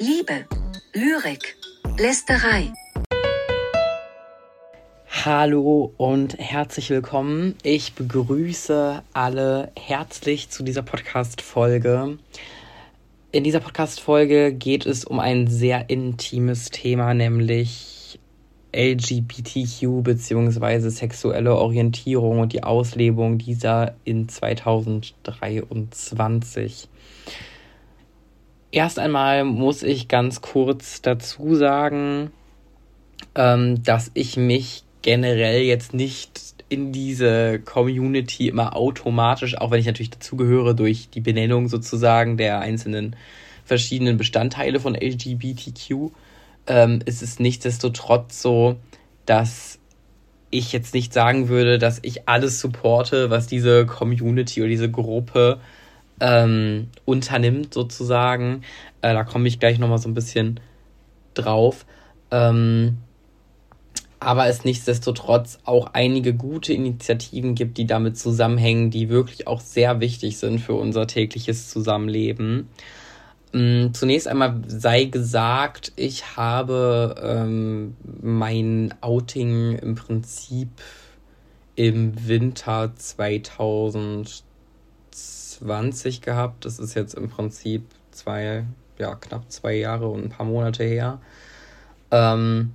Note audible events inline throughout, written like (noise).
Liebe, Lyrik, Lästerei. Hallo und herzlich willkommen. Ich begrüße alle herzlich zu dieser Podcast-Folge. In dieser Podcast-Folge geht es um ein sehr intimes Thema, nämlich LGBTQ bzw. sexuelle Orientierung und die Auslebung dieser in 2023. Erst einmal muss ich ganz kurz dazu sagen, ähm, dass ich mich generell jetzt nicht in diese Community immer automatisch, auch wenn ich natürlich dazugehöre durch die Benennung sozusagen der einzelnen verschiedenen Bestandteile von LGBTQ, ähm, ist es nichtsdestotrotz so, dass ich jetzt nicht sagen würde, dass ich alles supporte, was diese Community oder diese Gruppe ähm, unternimmt, sozusagen. Äh, da komme ich gleich nochmal so ein bisschen drauf. Ähm, aber es nichtsdestotrotz auch einige gute Initiativen gibt, die damit zusammenhängen, die wirklich auch sehr wichtig sind für unser tägliches Zusammenleben. Ähm, zunächst einmal sei gesagt, ich habe ähm, mein Outing im Prinzip im Winter 2020 gehabt. Das ist jetzt im Prinzip zwei, ja, knapp zwei Jahre und ein paar Monate her. Ähm,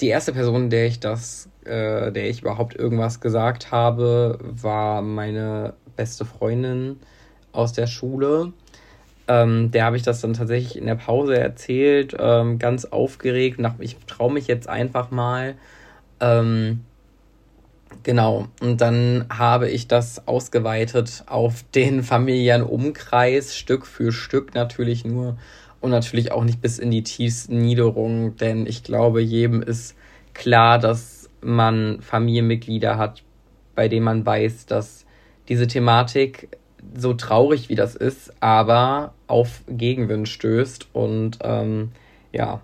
die erste Person, der ich das, äh, der ich überhaupt irgendwas gesagt habe, war meine beste Freundin aus der Schule. Ähm, der habe ich das dann tatsächlich in der Pause erzählt, ähm, ganz aufgeregt. Nach, ich traue mich jetzt einfach mal. Ähm, genau. Und dann habe ich das ausgeweitet auf den familiären Umkreis, Stück für Stück natürlich nur und natürlich auch nicht bis in die tiefsten Niederungen, denn ich glaube, jedem ist klar, dass man Familienmitglieder hat, bei denen man weiß, dass diese Thematik so traurig wie das ist, aber auf Gegenwind stößt und ähm, ja.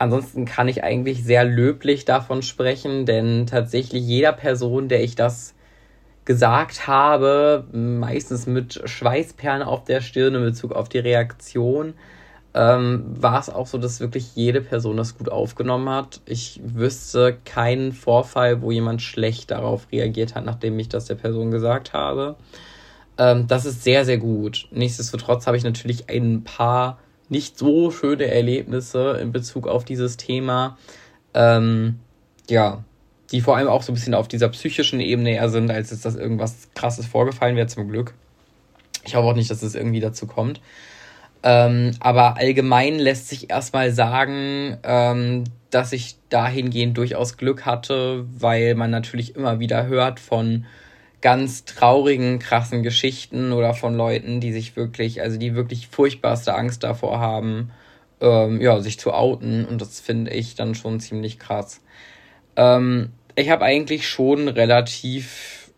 Ansonsten kann ich eigentlich sehr löblich davon sprechen, denn tatsächlich jeder Person, der ich das gesagt habe, meistens mit Schweißperlen auf der Stirn in Bezug auf die Reaktion, ähm, war es auch so, dass wirklich jede Person das gut aufgenommen hat. Ich wüsste keinen Vorfall, wo jemand schlecht darauf reagiert hat, nachdem ich das der Person gesagt habe. Ähm, das ist sehr, sehr gut. Nichtsdestotrotz habe ich natürlich ein paar nicht so schöne Erlebnisse in Bezug auf dieses Thema. Ähm, ja, die vor allem auch so ein bisschen auf dieser psychischen Ebene eher sind, als dass irgendwas krasses vorgefallen wäre, zum Glück. Ich hoffe auch nicht, dass es irgendwie dazu kommt. Ähm, aber allgemein lässt sich erstmal sagen, ähm, dass ich dahingehend durchaus Glück hatte, weil man natürlich immer wieder hört von ganz traurigen, krassen Geschichten oder von Leuten, die sich wirklich, also die wirklich furchtbarste Angst davor haben, ähm, ja, sich zu outen. Und das finde ich dann schon ziemlich krass. Ähm, ich habe eigentlich schon relativ,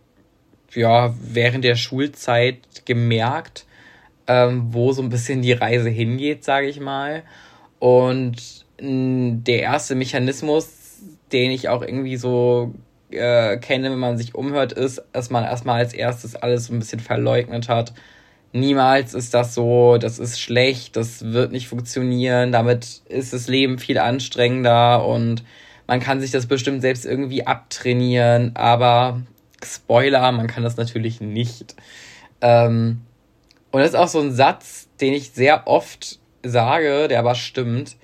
ja, während der Schulzeit gemerkt, ähm, wo so ein bisschen die Reise hingeht, sage ich mal. Und der erste Mechanismus, den ich auch irgendwie so äh, kenne, wenn man sich umhört, ist, dass man erstmal als erstes alles so ein bisschen verleugnet hat. Niemals ist das so, das ist schlecht, das wird nicht funktionieren, damit ist das Leben viel anstrengender und man kann sich das bestimmt selbst irgendwie abtrainieren, aber Spoiler, man kann das natürlich nicht. Ähm, und das ist auch so ein Satz, den ich sehr oft sage, der aber stimmt.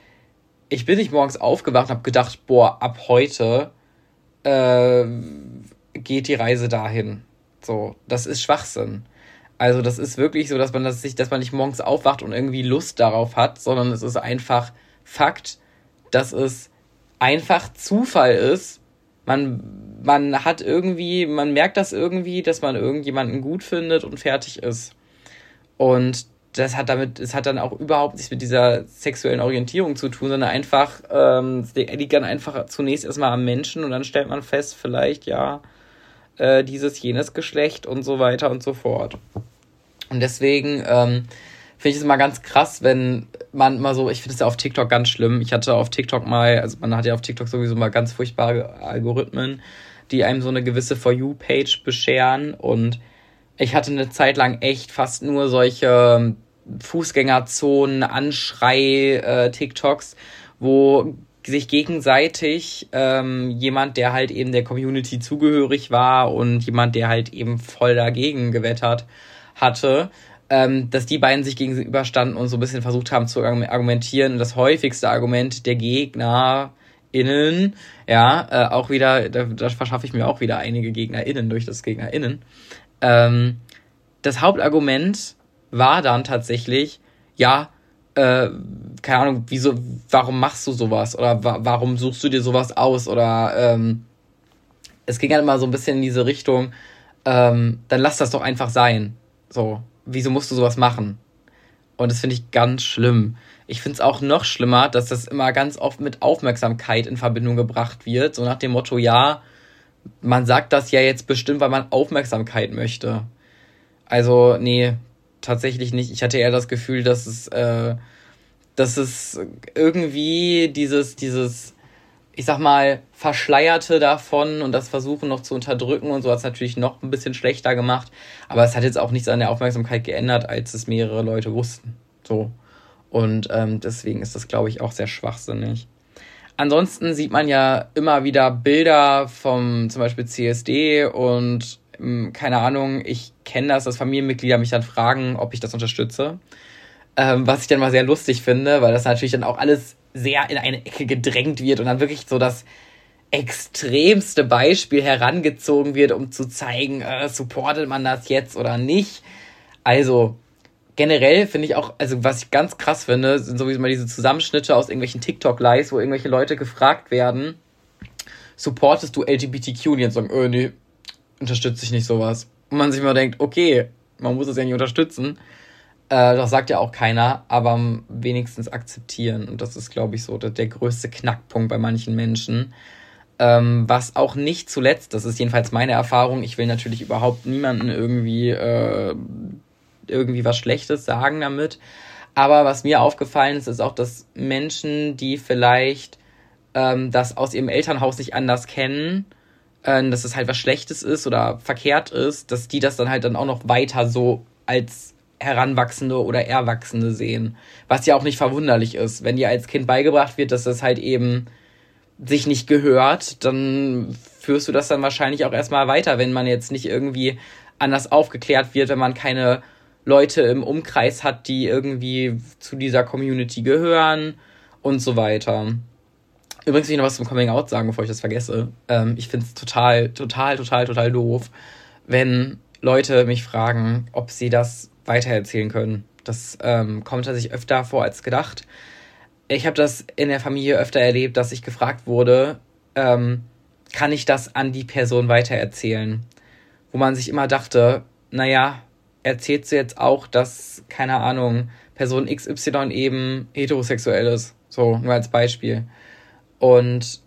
Ich bin nicht morgens aufgewacht und habe gedacht, boah, ab heute äh, geht die Reise dahin. So, das ist Schwachsinn. Also das ist wirklich so, dass man das sich, dass man nicht morgens aufwacht und irgendwie Lust darauf hat, sondern es ist einfach Fakt, dass es einfach Zufall ist. Man, man hat irgendwie, man merkt das irgendwie, dass man irgendjemanden gut findet und fertig ist. Und das hat damit, es hat dann auch überhaupt nichts mit dieser sexuellen Orientierung zu tun, sondern einfach, ähm, liegt dann einfach zunächst erstmal am Menschen und dann stellt man fest, vielleicht, ja, äh, dieses, jenes Geschlecht und so weiter und so fort. Und deswegen ähm, finde ich es mal ganz krass, wenn man mal so, ich finde es ja auf TikTok ganz schlimm. Ich hatte auf TikTok mal, also man hat ja auf TikTok sowieso mal ganz furchtbare Algorithmen, die einem so eine gewisse For You-Page bescheren und ich hatte eine Zeit lang echt fast nur solche Fußgängerzonen, Anschrei, äh, wo sich gegenseitig ähm, jemand, der halt eben der Community zugehörig war und jemand, der halt eben voll dagegen gewettert hatte, ähm, dass die beiden sich gegenüberstanden und so ein bisschen versucht haben zu argumentieren. Das häufigste Argument der Gegner innen, ja, äh, auch wieder, da, da verschaffe ich mir auch wieder einige GegnerInnen durch das GegnerInnen. Ähm, das Hauptargument war dann tatsächlich, ja, äh, keine Ahnung, wieso, warum machst du sowas? Oder wa warum suchst du dir sowas aus? Oder ähm, es ging halt immer so ein bisschen in diese Richtung, ähm, dann lass das doch einfach sein. So, wieso musst du sowas machen? Und das finde ich ganz schlimm. Ich finde es auch noch schlimmer, dass das immer ganz oft mit Aufmerksamkeit in Verbindung gebracht wird. So nach dem Motto, ja, man sagt das ja jetzt bestimmt, weil man Aufmerksamkeit möchte. Also, nee, tatsächlich nicht. Ich hatte eher das Gefühl, dass es, äh, dass es irgendwie dieses, dieses, ich sag mal, Verschleierte davon und das Versuchen noch zu unterdrücken und so hat es natürlich noch ein bisschen schlechter gemacht. Aber es hat jetzt auch nichts an der Aufmerksamkeit geändert, als es mehrere Leute wussten. So. Und ähm, deswegen ist das, glaube ich, auch sehr schwachsinnig. Ansonsten sieht man ja immer wieder Bilder vom zum Beispiel CSD und keine Ahnung, ich kenne das, dass Familienmitglieder mich dann fragen, ob ich das unterstütze. Ähm, was ich dann mal sehr lustig finde, weil das natürlich dann auch alles sehr in eine Ecke gedrängt wird und dann wirklich so das extremste Beispiel herangezogen wird, um zu zeigen, äh, supportet man das jetzt oder nicht. Also generell finde ich auch, also was ich ganz krass finde, sind sowieso mal diese Zusammenschnitte aus irgendwelchen TikTok-Lives, wo irgendwelche Leute gefragt werden, supportest du LGBTQ? Und jetzt sagen, äh, nee, unterstütze ich nicht sowas. Und man sich mal denkt, okay, man muss es ja nicht unterstützen. Äh, das sagt ja auch keiner, aber wenigstens akzeptieren. Und das ist, glaube ich, so der, der größte Knackpunkt bei manchen Menschen. Ähm, was auch nicht zuletzt, das ist jedenfalls meine Erfahrung, ich will natürlich überhaupt niemanden irgendwie, äh, irgendwie was Schlechtes sagen damit. Aber was mir aufgefallen ist, ist auch, dass Menschen, die vielleicht ähm, das aus ihrem Elternhaus nicht anders kennen, äh, dass es halt was Schlechtes ist oder verkehrt ist, dass die das dann halt dann auch noch weiter so als Heranwachsende oder Erwachsende sehen. Was ja auch nicht verwunderlich ist. Wenn dir als Kind beigebracht wird, dass das halt eben sich nicht gehört, dann führst du das dann wahrscheinlich auch erstmal weiter, wenn man jetzt nicht irgendwie anders aufgeklärt wird, wenn man keine Leute im Umkreis hat, die irgendwie zu dieser Community gehören und so weiter. Übrigens will ich noch was zum Coming Out sagen, bevor ich das vergesse. Ähm, ich finde es total, total, total, total doof, wenn Leute mich fragen, ob sie das weitererzählen können. Das ähm, kommt tatsächlich öfter vor als gedacht. Ich habe das in der Familie öfter erlebt, dass ich gefragt wurde, ähm, kann ich das an die Person weitererzählen? Wo man sich immer dachte, naja, erzählst du jetzt auch, dass, keine Ahnung, Person XY eben heterosexuell ist? So, nur als Beispiel. Und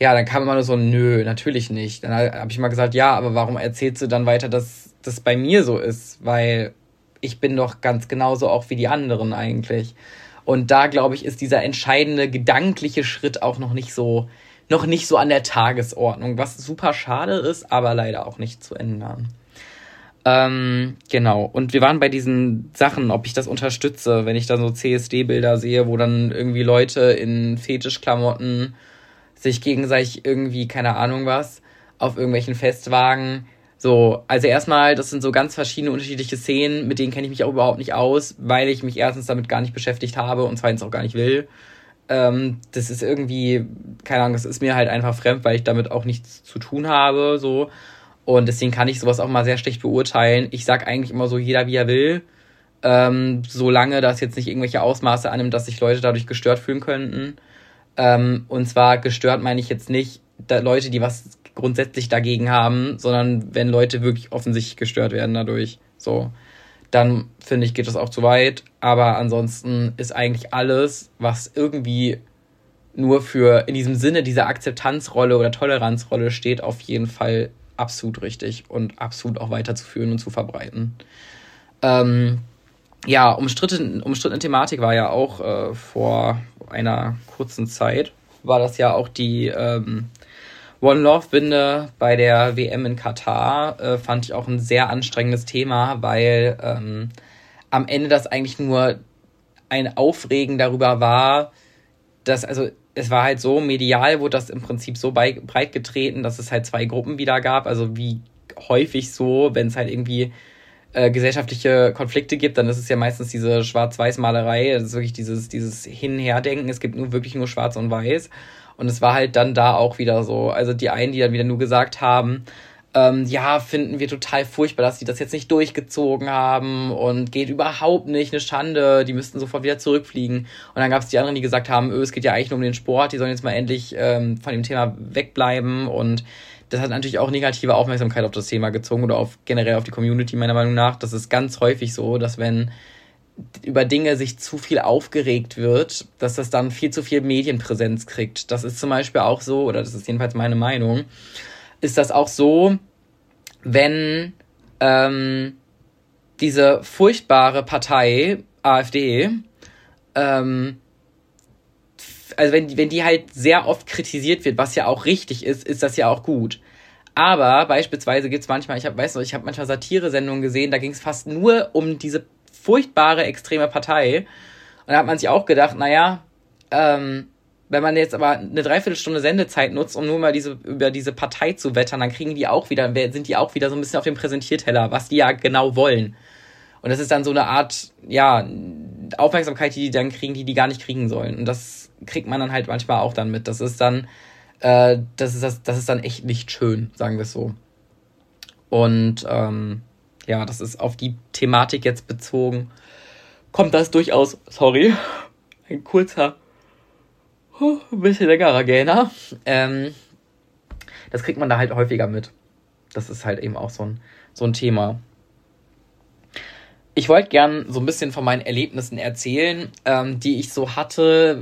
ja, dann kam immer nur so, nö, natürlich nicht. Dann habe ich mal gesagt, ja, aber warum erzählst du dann weiter, dass das bei mir so ist? Weil ich bin doch ganz genauso auch wie die anderen eigentlich. Und da, glaube ich, ist dieser entscheidende gedankliche Schritt auch noch nicht so, noch nicht so an der Tagesordnung, was super schade ist, aber leider auch nicht zu ändern. Ähm, genau. Und wir waren bei diesen Sachen, ob ich das unterstütze, wenn ich da so CSD-Bilder sehe, wo dann irgendwie Leute in Fetischklamotten sich gegenseitig irgendwie, keine Ahnung was, auf irgendwelchen Festwagen so, also erstmal, das sind so ganz verschiedene unterschiedliche Szenen, mit denen kenne ich mich auch überhaupt nicht aus, weil ich mich erstens damit gar nicht beschäftigt habe und zweitens auch gar nicht will. Ähm, das ist irgendwie, keine Ahnung, das ist mir halt einfach fremd, weil ich damit auch nichts zu tun habe, so. Und deswegen kann ich sowas auch mal sehr schlecht beurteilen. Ich sag eigentlich immer so, jeder wie er will. Ähm, solange das jetzt nicht irgendwelche Ausmaße annimmt, dass sich Leute dadurch gestört fühlen könnten. Ähm, und zwar gestört meine ich jetzt nicht Leute, die was grundsätzlich dagegen haben, sondern wenn Leute wirklich offensichtlich gestört werden dadurch. So, dann finde ich, geht das auch zu weit. Aber ansonsten ist eigentlich alles, was irgendwie nur für in diesem Sinne dieser Akzeptanzrolle oder Toleranzrolle steht, auf jeden Fall absolut richtig und absolut auch weiterzuführen und zu verbreiten. Ähm, ja, umstritten, umstrittene Thematik war ja auch äh, vor einer kurzen Zeit, war das ja auch die ähm, One Love Binde bei der WM in Katar äh, fand ich auch ein sehr anstrengendes Thema, weil ähm, am Ende das eigentlich nur ein Aufregen darüber war, dass, also es war halt so, medial wurde das im Prinzip so breit getreten, dass es halt zwei Gruppen wieder gab. Also wie häufig so, wenn es halt irgendwie äh, gesellschaftliche Konflikte gibt, dann ist es ja meistens diese Schwarz-Weiß-Malerei, das ist wirklich dieses, dieses Hin-Her-Denken, es gibt nur wirklich nur Schwarz und Weiß. Und es war halt dann da auch wieder so. Also die einen, die dann wieder nur gesagt haben, ähm, ja, finden wir total furchtbar, dass die das jetzt nicht durchgezogen haben und geht überhaupt nicht, eine Schande, die müssten sofort wieder zurückfliegen. Und dann gab es die anderen, die gesagt haben, öh, es geht ja eigentlich nur um den Sport, die sollen jetzt mal endlich ähm, von dem Thema wegbleiben und das hat natürlich auch negative Aufmerksamkeit auf das Thema gezogen oder auf generell auf die Community meiner Meinung nach. Das ist ganz häufig so, dass wenn über Dinge sich zu viel aufgeregt wird, dass das dann viel zu viel Medienpräsenz kriegt. Das ist zum Beispiel auch so, oder das ist jedenfalls meine Meinung, ist das auch so, wenn ähm, diese furchtbare Partei AfD, ähm, also wenn, wenn die halt sehr oft kritisiert wird, was ja auch richtig ist, ist das ja auch gut. Aber beispielsweise gibt es manchmal, ich habe, weißt du, ich habe manchmal Satire-Sendungen gesehen, da ging es fast nur um diese furchtbare extreme Partei. Und da hat man sich auch gedacht, naja, ähm, wenn man jetzt aber eine Dreiviertelstunde Sendezeit nutzt, um nur mal diese, über diese Partei zu wettern, dann kriegen die auch wieder, sind die auch wieder so ein bisschen auf dem Präsentierteller, was die ja genau wollen. Und das ist dann so eine Art, ja, Aufmerksamkeit, die die dann kriegen, die die gar nicht kriegen sollen. Und das kriegt man dann halt manchmal auch dann mit. Das ist dann, äh, das ist das, das ist dann echt nicht schön, sagen wir es so. Und ähm, ja, das ist auf die Thematik jetzt bezogen. Kommt das durchaus, sorry, ein kurzer ein bisschen längerer Gainer. Ähm, das kriegt man da halt häufiger mit. Das ist halt eben auch so ein, so ein Thema. Ich wollte gern so ein bisschen von meinen Erlebnissen erzählen, ähm, die ich so hatte.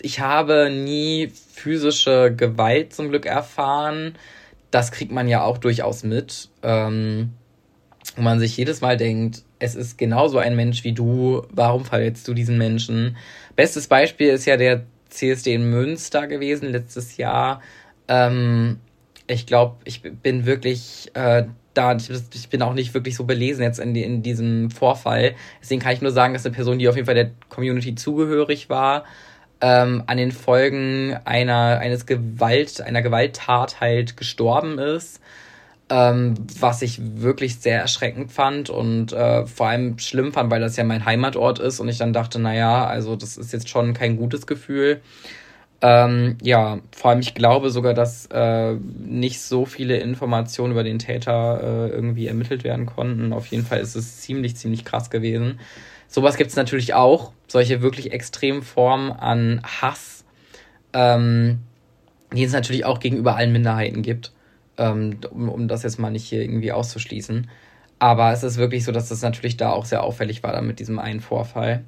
Ich habe nie physische Gewalt zum Glück erfahren. Das kriegt man ja auch durchaus mit. Ähm, wo man sich jedes Mal denkt, es ist genauso ein Mensch wie du, warum verletzt du diesen Menschen? Bestes Beispiel ist ja der CSD in Münster gewesen letztes Jahr. Ähm, ich glaube, ich bin wirklich äh, da, ich bin auch nicht wirklich so belesen jetzt in, in diesem Vorfall. Deswegen kann ich nur sagen, dass eine Person, die auf jeden Fall der Community zugehörig war, ähm, an den Folgen einer, eines Gewalt, einer Gewalttat halt gestorben ist ähm, was ich wirklich sehr erschreckend fand und äh, vor allem schlimm fand, weil das ja mein Heimatort ist und ich dann dachte, naja, also das ist jetzt schon kein gutes Gefühl. Ähm, ja, vor allem ich glaube sogar, dass äh, nicht so viele Informationen über den Täter äh, irgendwie ermittelt werden konnten. Auf jeden Fall ist es ziemlich, ziemlich krass gewesen. Sowas gibt es natürlich auch, solche wirklich extremen Formen an Hass, ähm, die es natürlich auch gegenüber allen Minderheiten gibt ähm, um, um das jetzt mal nicht hier irgendwie auszuschließen. Aber es ist wirklich so, dass das natürlich da auch sehr auffällig war dann mit diesem einen Vorfall.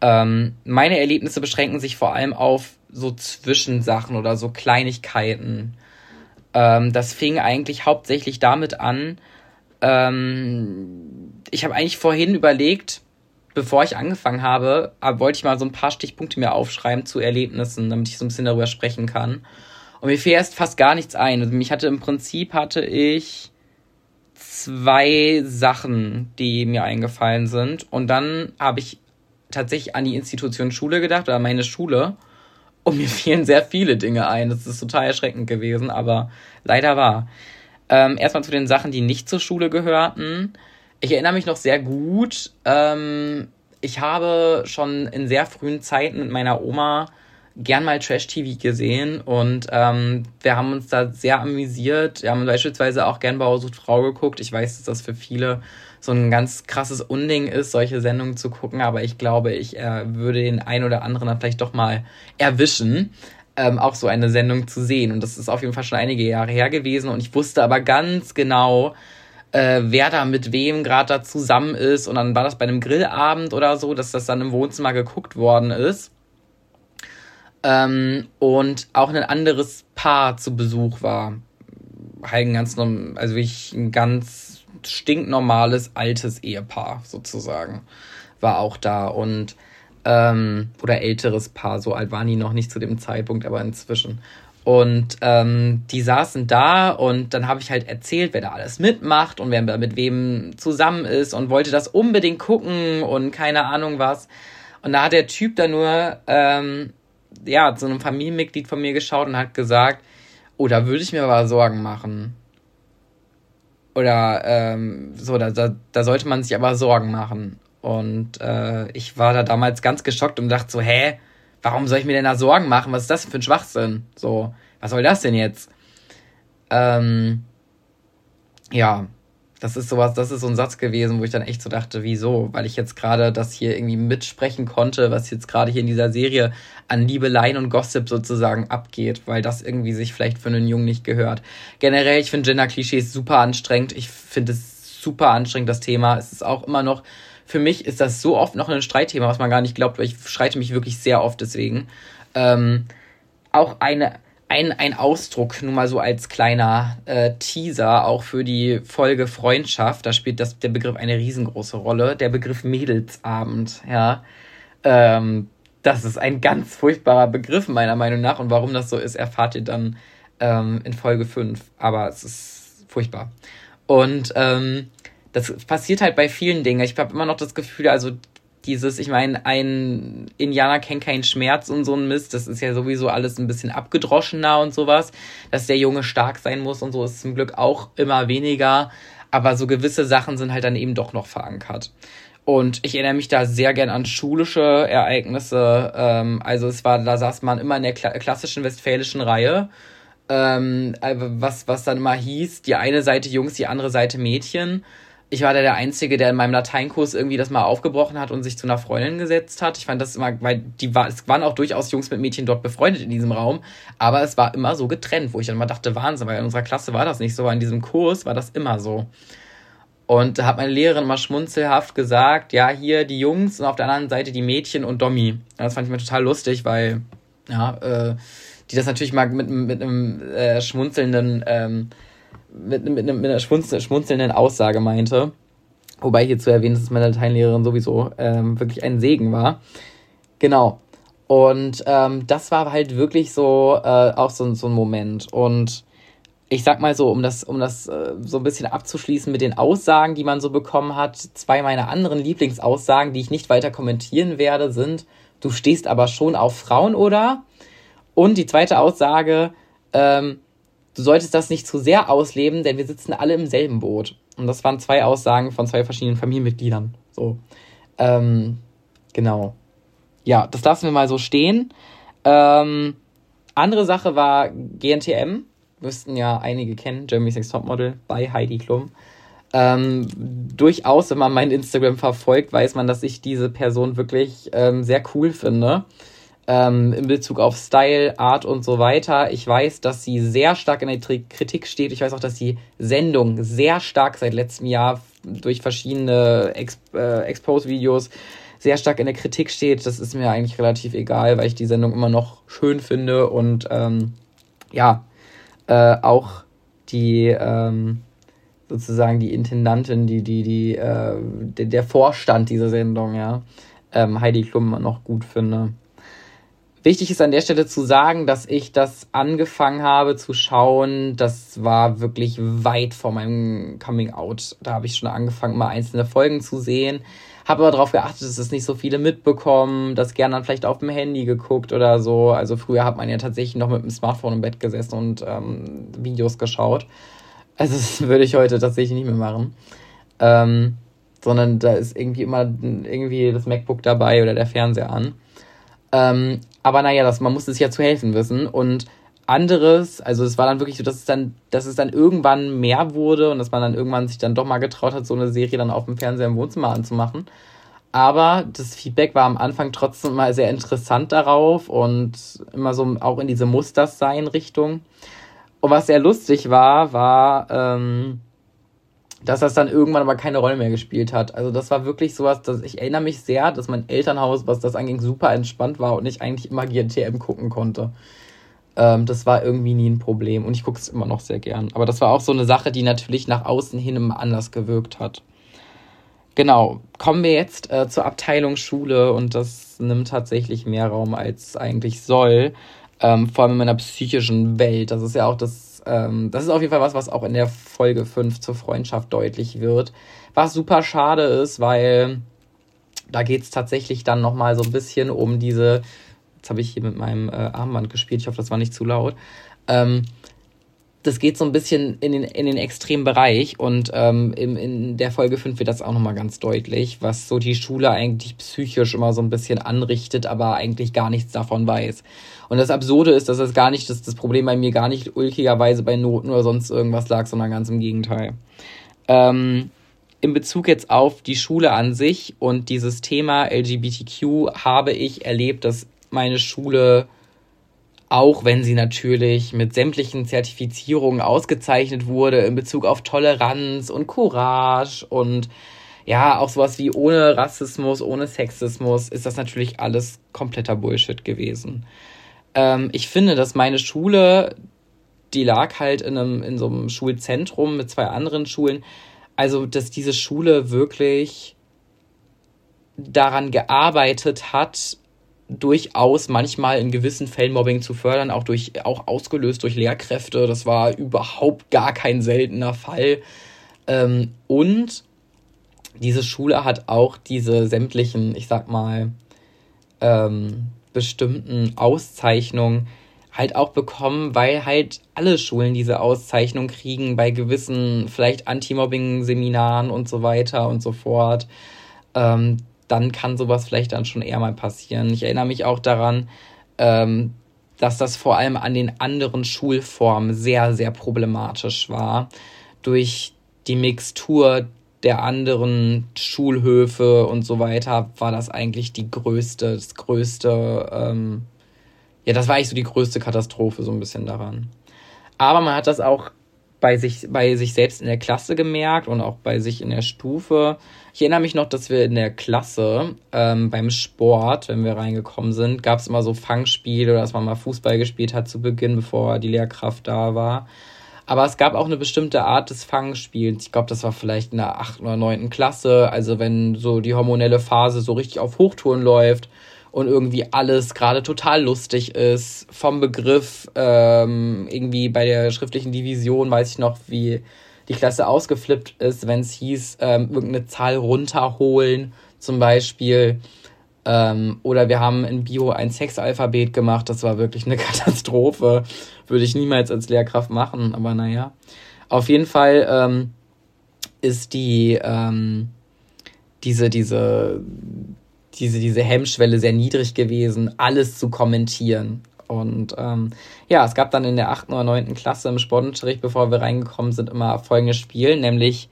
Ähm, meine Erlebnisse beschränken sich vor allem auf so Zwischensachen oder so Kleinigkeiten. Ähm, das fing eigentlich hauptsächlich damit an, ähm, ich habe eigentlich vorhin überlegt, bevor ich angefangen habe, wollte ich mal so ein paar Stichpunkte mir aufschreiben zu Erlebnissen, damit ich so ein bisschen darüber sprechen kann. Und mir fiel erst fast gar nichts ein. Also mich hatte im Prinzip hatte ich zwei Sachen, die mir eingefallen sind. Und dann habe ich tatsächlich an die Institution Schule gedacht oder meine Schule. Und mir (laughs) fielen sehr viele Dinge ein. Das ist total erschreckend gewesen, aber leider war. Ähm, erstmal zu den Sachen, die nicht zur Schule gehörten. Ich erinnere mich noch sehr gut. Ähm, ich habe schon in sehr frühen Zeiten mit meiner Oma gern mal Trash-TV gesehen und ähm, wir haben uns da sehr amüsiert. Wir haben beispielsweise auch gern Bauer sucht Frau geguckt. Ich weiß, dass das für viele so ein ganz krasses Unding ist, solche Sendungen zu gucken, aber ich glaube, ich äh, würde den einen oder anderen dann vielleicht doch mal erwischen. Ähm, auch so eine Sendung zu sehen. Und das ist auf jeden Fall schon einige Jahre her gewesen. Und ich wusste aber ganz genau, äh, wer da mit wem gerade da zusammen ist. Und dann war das bei einem Grillabend oder so, dass das dann im Wohnzimmer geguckt worden ist. Ähm, und auch ein anderes Paar zu Besuch war. Halt ein ganz, also wirklich ein ganz stinknormales altes Ehepaar sozusagen war auch da und ähm, oder älteres Paar, so alt waren die noch nicht zu dem Zeitpunkt, aber inzwischen. Und ähm, die saßen da und dann habe ich halt erzählt, wer da alles mitmacht und wer mit wem zusammen ist und wollte das unbedingt gucken und keine Ahnung was. Und da hat der Typ da nur ähm, ja zu einem Familienmitglied von mir geschaut und hat gesagt, oh, da würde ich mir aber Sorgen machen. Oder ähm, so, da, da, da sollte man sich aber Sorgen machen. Und äh, ich war da damals ganz geschockt und dachte so, hä, warum soll ich mir denn da Sorgen machen? Was ist das für ein Schwachsinn? So, was soll das denn jetzt? Ähm, ja, das ist sowas, das ist so ein Satz gewesen, wo ich dann echt so dachte, wieso? Weil ich jetzt gerade das hier irgendwie mitsprechen konnte, was jetzt gerade hier in dieser Serie an Liebeleien und Gossip sozusagen abgeht, weil das irgendwie sich vielleicht für einen Jungen nicht gehört. Generell, ich finde Gender-Klischees super anstrengend. Ich finde es super anstrengend, das Thema. Es ist auch immer noch, für mich ist das so oft noch ein Streitthema, was man gar nicht glaubt, weil ich streite mich wirklich sehr oft deswegen. Ähm, auch eine, ein, ein Ausdruck, nur mal so als kleiner äh, Teaser, auch für die Folge Freundschaft. Da spielt das, der Begriff eine riesengroße Rolle. Der Begriff Mädelsabend, ja. Ähm, das ist ein ganz furchtbarer Begriff, meiner Meinung nach. Und warum das so ist, erfahrt ihr dann ähm, in Folge 5. Aber es ist furchtbar. Und ähm, das passiert halt bei vielen Dingen. Ich habe immer noch das Gefühl, also dieses, ich meine, ein Indianer kennt keinen Schmerz und so ein Mist, das ist ja sowieso alles ein bisschen abgedroschener und sowas. Dass der Junge stark sein muss und so ist zum Glück auch immer weniger. Aber so gewisse Sachen sind halt dann eben doch noch verankert. Und ich erinnere mich da sehr gern an schulische Ereignisse. Ähm, also es war, da saß man immer in der klassischen westfälischen Reihe. Ähm, was, was dann immer hieß, die eine Seite Jungs, die andere Seite Mädchen ich war da der Einzige, der in meinem Lateinkurs irgendwie das mal aufgebrochen hat und sich zu einer Freundin gesetzt hat. Ich fand das immer, weil die war, es waren auch durchaus Jungs mit Mädchen dort befreundet in diesem Raum, aber es war immer so getrennt, wo ich dann mal dachte, Wahnsinn, weil in unserer Klasse war das nicht so, aber in diesem Kurs war das immer so. Und da hat meine Lehrerin mal schmunzelhaft gesagt, ja, hier die Jungs und auf der anderen Seite die Mädchen und Dommi. Das fand ich mir total lustig, weil, ja, äh, die das natürlich mal mit, mit einem äh, schmunzelnden, ähm, mit, mit, mit einer schmunzelnden Aussage meinte. Wobei hier zu erwähnen ist, dass meine Lateinlehrerin sowieso ähm, wirklich ein Segen war. Genau. Und ähm, das war halt wirklich so äh, auch so, so ein Moment. Und ich sag mal so, um das, um das äh, so ein bisschen abzuschließen mit den Aussagen, die man so bekommen hat, zwei meiner anderen Lieblingsaussagen, die ich nicht weiter kommentieren werde, sind, du stehst aber schon auf Frauen, oder? Und die zweite Aussage, ähm, du solltest das nicht zu sehr ausleben, denn wir sitzen alle im selben Boot. Und das waren zwei Aussagen von zwei verschiedenen Familienmitgliedern. So. Ähm, genau. Ja, das lassen wir mal so stehen. Ähm, andere Sache war GNTM. Müssten ja einige kennen, Jeremy's Next Topmodel bei Heidi Klum. Ähm, durchaus, wenn man mein Instagram verfolgt, weiß man, dass ich diese Person wirklich ähm, sehr cool finde ähm, in Bezug auf Style, Art und so weiter. Ich weiß, dass sie sehr stark in der Kritik steht. Ich weiß auch, dass die Sendung sehr stark seit letztem Jahr durch verschiedene Ex äh, Expose-Videos sehr stark in der Kritik steht. Das ist mir eigentlich relativ egal, weil ich die Sendung immer noch schön finde und ähm, ja, äh, auch die ähm, sozusagen die Intendantin, die, die, die, äh, der, der Vorstand dieser Sendung, ja, ähm, Heidi Klum noch gut finde. Wichtig ist an der Stelle zu sagen, dass ich das angefangen habe zu schauen. Das war wirklich weit vor meinem Coming Out. Da habe ich schon angefangen, mal einzelne Folgen zu sehen. Habe aber darauf geachtet, dass es nicht so viele mitbekommen, das gerne dann vielleicht auf dem Handy geguckt oder so. Also früher hat man ja tatsächlich noch mit dem Smartphone im Bett gesessen und ähm, Videos geschaut. Also (laughs) das würde ich heute tatsächlich nicht mehr machen. Ähm, sondern da ist irgendwie immer irgendwie das MacBook dabei oder der Fernseher an. Ähm, aber naja, das, man musste sich ja zu helfen wissen. Und anderes, also es war dann wirklich so, dass es dann, dass es dann irgendwann mehr wurde und dass man dann irgendwann sich dann doch mal getraut hat, so eine Serie dann auf dem Fernseher im Wohnzimmer anzumachen. Aber das Feedback war am Anfang trotzdem mal sehr interessant darauf und immer so auch in diese Musters sein Richtung. Und was sehr lustig war, war, ähm, dass das dann irgendwann aber keine Rolle mehr gespielt hat. Also das war wirklich sowas, dass ich erinnere mich sehr, dass mein Elternhaus, was das anging, super entspannt war und ich eigentlich immer GNTM gucken konnte. Ähm, das war irgendwie nie ein Problem und ich gucke es immer noch sehr gern. Aber das war auch so eine Sache, die natürlich nach außen hin immer anders gewirkt hat. Genau, kommen wir jetzt äh, zur Abteilung Schule und das nimmt tatsächlich mehr Raum als eigentlich soll. Ähm, vor allem in meiner psychischen Welt. Das ist ja auch das, ähm, das ist auf jeden Fall was, was auch in der Folge 5 zur Freundschaft deutlich wird. Was super schade ist, weil da geht es tatsächlich dann nochmal so ein bisschen um diese, jetzt habe ich hier mit meinem äh, Armband gespielt, ich hoffe, das war nicht zu laut. Ähm, das geht so ein bisschen in den, in den extremen Bereich und ähm, in, in der Folge 5 wird das auch nochmal ganz deutlich, was so die Schule eigentlich psychisch immer so ein bisschen anrichtet, aber eigentlich gar nichts davon weiß. Und das Absurde ist, dass das gar nicht, dass das Problem bei mir gar nicht ulkigerweise bei Noten oder sonst irgendwas lag, sondern ganz im Gegenteil. Ähm, in Bezug jetzt auf die Schule an sich und dieses Thema LGBTQ habe ich erlebt, dass meine Schule auch wenn sie natürlich mit sämtlichen Zertifizierungen ausgezeichnet wurde in Bezug auf Toleranz und Courage und ja, auch sowas wie ohne Rassismus, ohne Sexismus, ist das natürlich alles kompletter Bullshit gewesen. Ähm, ich finde, dass meine Schule, die lag halt in, einem, in so einem Schulzentrum mit zwei anderen Schulen, also dass diese Schule wirklich daran gearbeitet hat, durchaus manchmal in gewissen Fällen Mobbing zu fördern, auch durch auch ausgelöst durch Lehrkräfte. Das war überhaupt gar kein seltener Fall. Ähm, und diese Schule hat auch diese sämtlichen, ich sag mal, ähm, bestimmten Auszeichnungen halt auch bekommen, weil halt alle Schulen diese Auszeichnung kriegen bei gewissen vielleicht Anti-Mobbing-Seminaren und so weiter und so fort. Ähm, dann kann sowas vielleicht dann schon eher mal passieren. Ich erinnere mich auch daran, ähm, dass das vor allem an den anderen Schulformen sehr, sehr problematisch war. Durch die Mixtur der anderen Schulhöfe und so weiter war das eigentlich die größte, das größte, ähm, ja, das war eigentlich so die größte Katastrophe so ein bisschen daran. Aber man hat das auch bei sich, bei sich selbst in der Klasse gemerkt und auch bei sich in der Stufe. Ich erinnere mich noch, dass wir in der Klasse ähm, beim Sport, wenn wir reingekommen sind, gab es immer so Fangspiele oder dass man mal Fußball gespielt hat zu Beginn, bevor die Lehrkraft da war. Aber es gab auch eine bestimmte Art des Fangspiels. Ich glaube, das war vielleicht in der 8. oder 9. Klasse. Also wenn so die hormonelle Phase so richtig auf Hochtouren läuft und irgendwie alles gerade total lustig ist. Vom Begriff ähm, irgendwie bei der schriftlichen Division weiß ich noch, wie die Klasse ausgeflippt ist, wenn es hieß, ähm, irgendeine Zahl runterholen zum Beispiel. Ähm, oder wir haben in Bio ein Sexalphabet gemacht. Das war wirklich eine (laughs) Katastrophe. Würde ich niemals als Lehrkraft machen, aber naja. Auf jeden Fall ähm, ist die ähm, diese, diese diese, diese Hemmschwelle sehr niedrig gewesen, alles zu kommentieren. Und ähm, ja, es gab dann in der 8. oder 9. Klasse im Sportunterricht, bevor wir reingekommen sind, immer folgendes Spiel, nämlich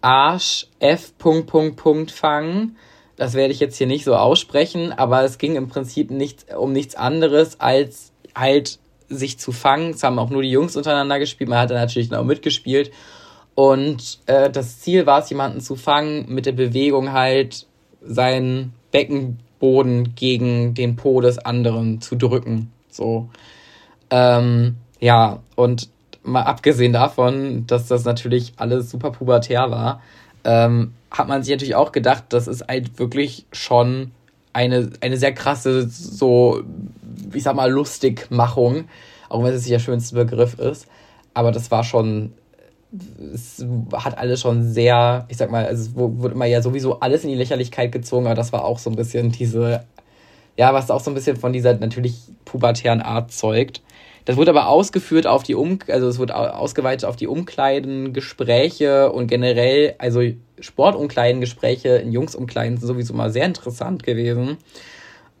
Arsch F. Punkt, Punkt, Punkt fangen. Das werde ich jetzt hier nicht so aussprechen, aber es ging im Prinzip nicht um nichts anderes als halt sich zu fangen. Es haben auch nur die Jungs untereinander gespielt, man hat dann natürlich auch mitgespielt. Und äh, das Ziel war es, jemanden zu fangen, mit der Bewegung halt seinen Beckenboden gegen den Po des anderen zu drücken. So. Ähm, ja, und mal abgesehen davon, dass das natürlich alles super pubertär war, ähm, hat man sich natürlich auch gedacht, das ist halt wirklich schon eine, eine sehr krasse, so, ich sag mal, Lustigmachung, auch wenn es nicht der schönste Begriff ist. Aber das war schon es hat alles schon sehr, ich sag mal, es wurde immer ja sowieso alles in die Lächerlichkeit gezogen, aber das war auch so ein bisschen diese, ja, was auch so ein bisschen von dieser natürlich pubertären Art zeugt. Das wurde aber ausgeführt auf die Um, also es wurde ausgeweitet auf die Umkleidengespräche und generell, also Sportumkleidengespräche in Jungsumkleiden sind sowieso mal sehr interessant gewesen.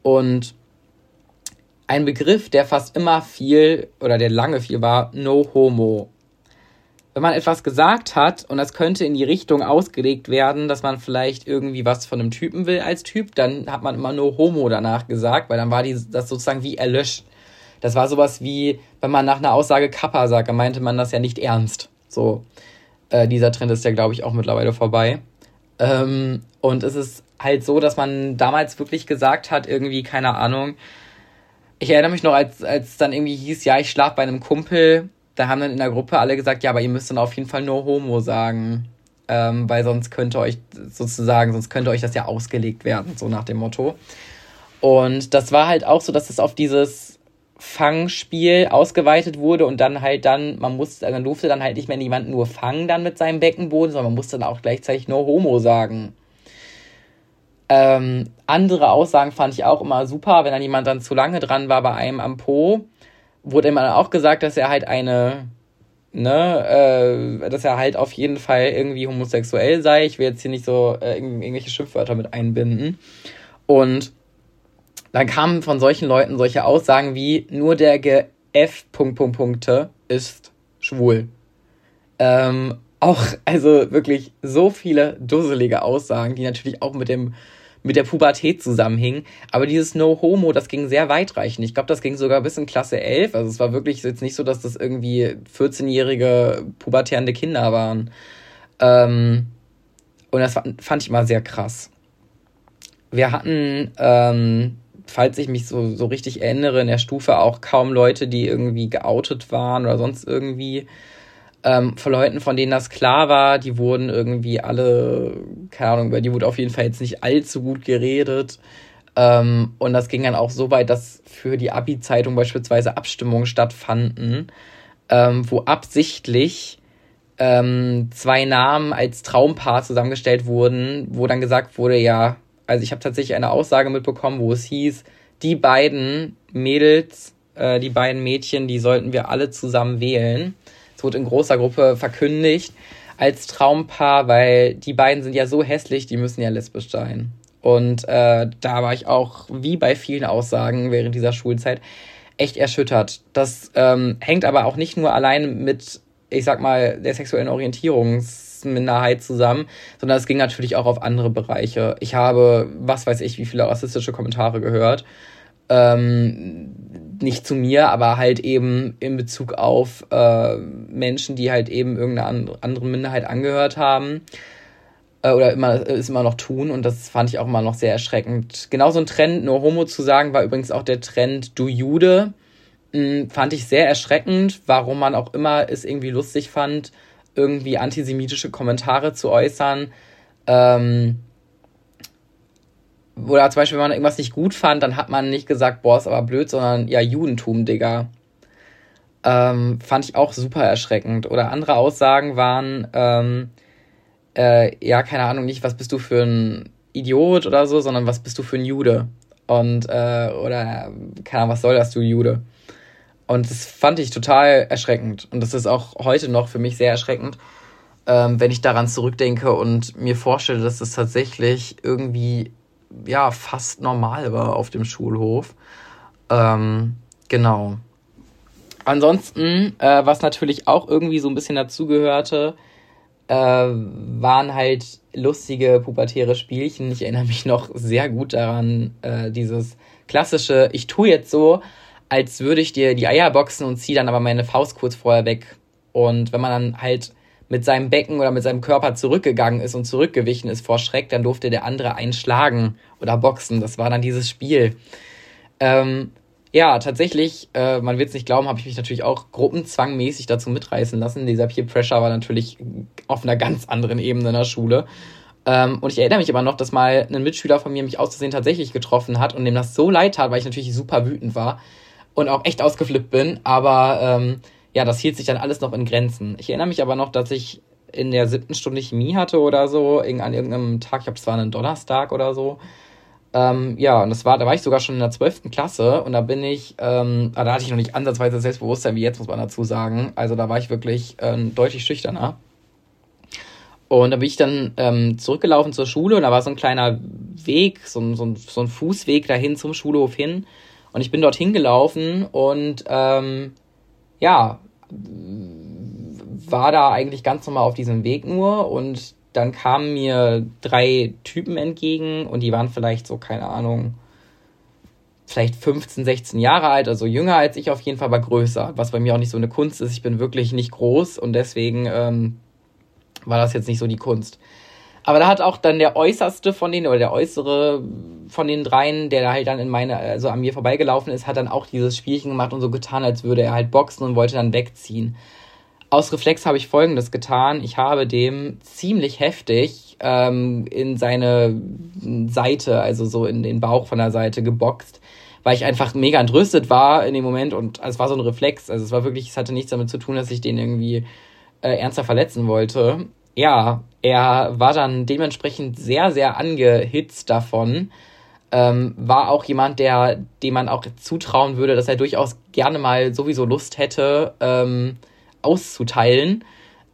Und ein Begriff, der fast immer viel oder der lange viel war, No Homo wenn man etwas gesagt hat und das könnte in die Richtung ausgelegt werden, dass man vielleicht irgendwie was von einem Typen will als Typ, dann hat man immer nur Homo danach gesagt, weil dann war die, das sozusagen wie erlöscht. Das war sowas wie, wenn man nach einer Aussage Kappa sagt, dann meinte man das ja nicht ernst. So, äh, dieser Trend ist ja, glaube ich, auch mittlerweile vorbei. Ähm, und es ist halt so, dass man damals wirklich gesagt hat, irgendwie, keine Ahnung, ich erinnere mich noch, als, als dann irgendwie hieß, ja, ich schlaf bei einem Kumpel da haben dann in der Gruppe alle gesagt, ja, aber ihr müsst dann auf jeden Fall nur Homo sagen. Ähm, weil sonst könnte euch sozusagen, sonst könnte euch das ja ausgelegt werden, so nach dem Motto. Und das war halt auch so, dass es auf dieses Fangspiel ausgeweitet wurde und dann halt dann, man musste, man durfte dann halt nicht mehr jemanden nur fangen dann mit seinem Beckenboden, sondern man musste dann auch gleichzeitig nur Homo sagen. Ähm, andere Aussagen fand ich auch immer super, wenn dann jemand dann zu lange dran war bei einem am Po, wurde immer auch gesagt, dass er halt eine, ne, äh, dass er halt auf jeden Fall irgendwie homosexuell sei. Ich will jetzt hier nicht so äh, irgendwelche Schimpfwörter mit einbinden. Und dann kamen von solchen Leuten solche Aussagen wie, nur der G-F Punkte ist schwul. Ähm, auch, also wirklich so viele dusselige Aussagen, die natürlich auch mit dem mit der Pubertät zusammenhingen. Aber dieses No Homo, das ging sehr weitreichend. Ich glaube, das ging sogar bis in Klasse 11. Also es war wirklich jetzt nicht so, dass das irgendwie 14-jährige pubertierende Kinder waren. Ähm, und das fand ich immer sehr krass. Wir hatten ähm, falls ich mich so, so richtig erinnere, in der Stufe auch kaum Leute, die irgendwie geoutet waren oder sonst irgendwie. Ähm, von Leuten, von denen das klar war, die wurden irgendwie alle, keine Ahnung, über die wurde auf jeden Fall jetzt nicht allzu gut geredet. Ähm, und das ging dann auch so weit, dass für die Abi-Zeitung beispielsweise Abstimmungen stattfanden, ähm, wo absichtlich ähm, zwei Namen als Traumpaar zusammengestellt wurden, wo dann gesagt wurde, ja, also ich habe tatsächlich eine Aussage mitbekommen, wo es hieß, die beiden Mädels, äh, die beiden Mädchen, die sollten wir alle zusammen wählen. Es wurde in großer Gruppe verkündigt als Traumpaar, weil die beiden sind ja so hässlich, die müssen ja lesbisch sein. Und äh, da war ich auch, wie bei vielen Aussagen während dieser Schulzeit, echt erschüttert. Das ähm, hängt aber auch nicht nur allein mit, ich sag mal, der sexuellen Orientierungs- Minderheit zusammen, sondern es ging natürlich auch auf andere Bereiche. Ich habe, was weiß ich, wie viele rassistische Kommentare gehört. Ähm, nicht zu mir, aber halt eben in Bezug auf äh, Menschen, die halt eben irgendeiner anderen Minderheit angehört haben äh, oder immer, es immer noch tun und das fand ich auch immer noch sehr erschreckend. Genauso ein Trend, nur Homo zu sagen, war übrigens auch der Trend Du Jude. Hm, fand ich sehr erschreckend, warum man auch immer es irgendwie lustig fand, irgendwie antisemitische Kommentare zu äußern. Ähm, oder zum Beispiel, wenn man irgendwas nicht gut fand, dann hat man nicht gesagt, boah, ist aber blöd, sondern ja, Judentum, Digga. Ähm, fand ich auch super erschreckend. Oder andere Aussagen waren, ähm, äh, ja, keine Ahnung, nicht, was bist du für ein Idiot oder so, sondern was bist du für ein Jude? Und, äh, oder, keine Ahnung, was soll das, du Jude? Und das fand ich total erschreckend. Und das ist auch heute noch für mich sehr erschreckend, ähm, wenn ich daran zurückdenke und mir vorstelle, dass es tatsächlich irgendwie ja fast normal war auf dem Schulhof. Ähm, genau. Ansonsten, äh, was natürlich auch irgendwie so ein bisschen dazugehörte, äh, waren halt lustige pubertäre Spielchen. Ich erinnere mich noch sehr gut daran, äh, dieses klassische, ich tue jetzt so, als würde ich dir die Eier boxen und ziehe dann aber meine Faust kurz vorher weg. Und wenn man dann halt mit seinem Becken oder mit seinem Körper zurückgegangen ist und zurückgewichen ist vor Schreck, dann durfte der andere einschlagen oder boxen. Das war dann dieses Spiel. Ähm, ja, tatsächlich, äh, man wird es nicht glauben, habe ich mich natürlich auch gruppenzwangmäßig dazu mitreißen lassen. Dieser Peer Pressure war natürlich auf einer ganz anderen Ebene in der Schule. Ähm, und ich erinnere mich aber noch, dass mal ein Mitschüler von mir mich auszusehen tatsächlich getroffen hat und dem das so leid tat, weil ich natürlich super wütend war und auch echt ausgeflippt bin. Aber ähm, ja, das hielt sich dann alles noch in Grenzen. Ich erinnere mich aber noch, dass ich in der siebten Stunde Chemie hatte oder so, an irgendeinem Tag, ich glaube, es war ein Donnerstag oder so. Ähm, ja, und das war, da war ich sogar schon in der zwölften Klasse und da bin ich, ähm, ah, da hatte ich noch nicht ansatzweise Selbstbewusstsein wie jetzt, muss man dazu sagen. Also da war ich wirklich ähm, deutlich schüchterner. Und da bin ich dann ähm, zurückgelaufen zur Schule und da war so ein kleiner Weg, so, so, so ein Fußweg dahin zum Schulhof hin. Und ich bin dorthin gelaufen und ähm, ja, war da eigentlich ganz normal auf diesem Weg nur und dann kamen mir drei Typen entgegen und die waren vielleicht so, keine Ahnung, vielleicht 15, 16 Jahre alt, also jünger als ich auf jeden Fall, aber größer, was bei mir auch nicht so eine Kunst ist. Ich bin wirklich nicht groß und deswegen ähm, war das jetzt nicht so die Kunst. Aber da hat auch dann der äußerste von denen oder der äußere von den dreien, der da halt dann in meine, also an mir vorbeigelaufen ist, hat dann auch dieses Spielchen gemacht und so getan, als würde er halt boxen und wollte dann wegziehen. Aus Reflex habe ich folgendes getan. Ich habe dem ziemlich heftig ähm, in seine Seite, also so in den Bauch von der Seite geboxt, weil ich einfach mega entrüstet war in dem Moment und es war so ein Reflex. Also es war wirklich, es hatte nichts damit zu tun, dass ich den irgendwie äh, ernster verletzen wollte. Ja, er war dann dementsprechend sehr, sehr angehitzt davon. Ähm, war auch jemand, der, dem man auch zutrauen würde, dass er durchaus gerne mal sowieso Lust hätte, ähm, auszuteilen.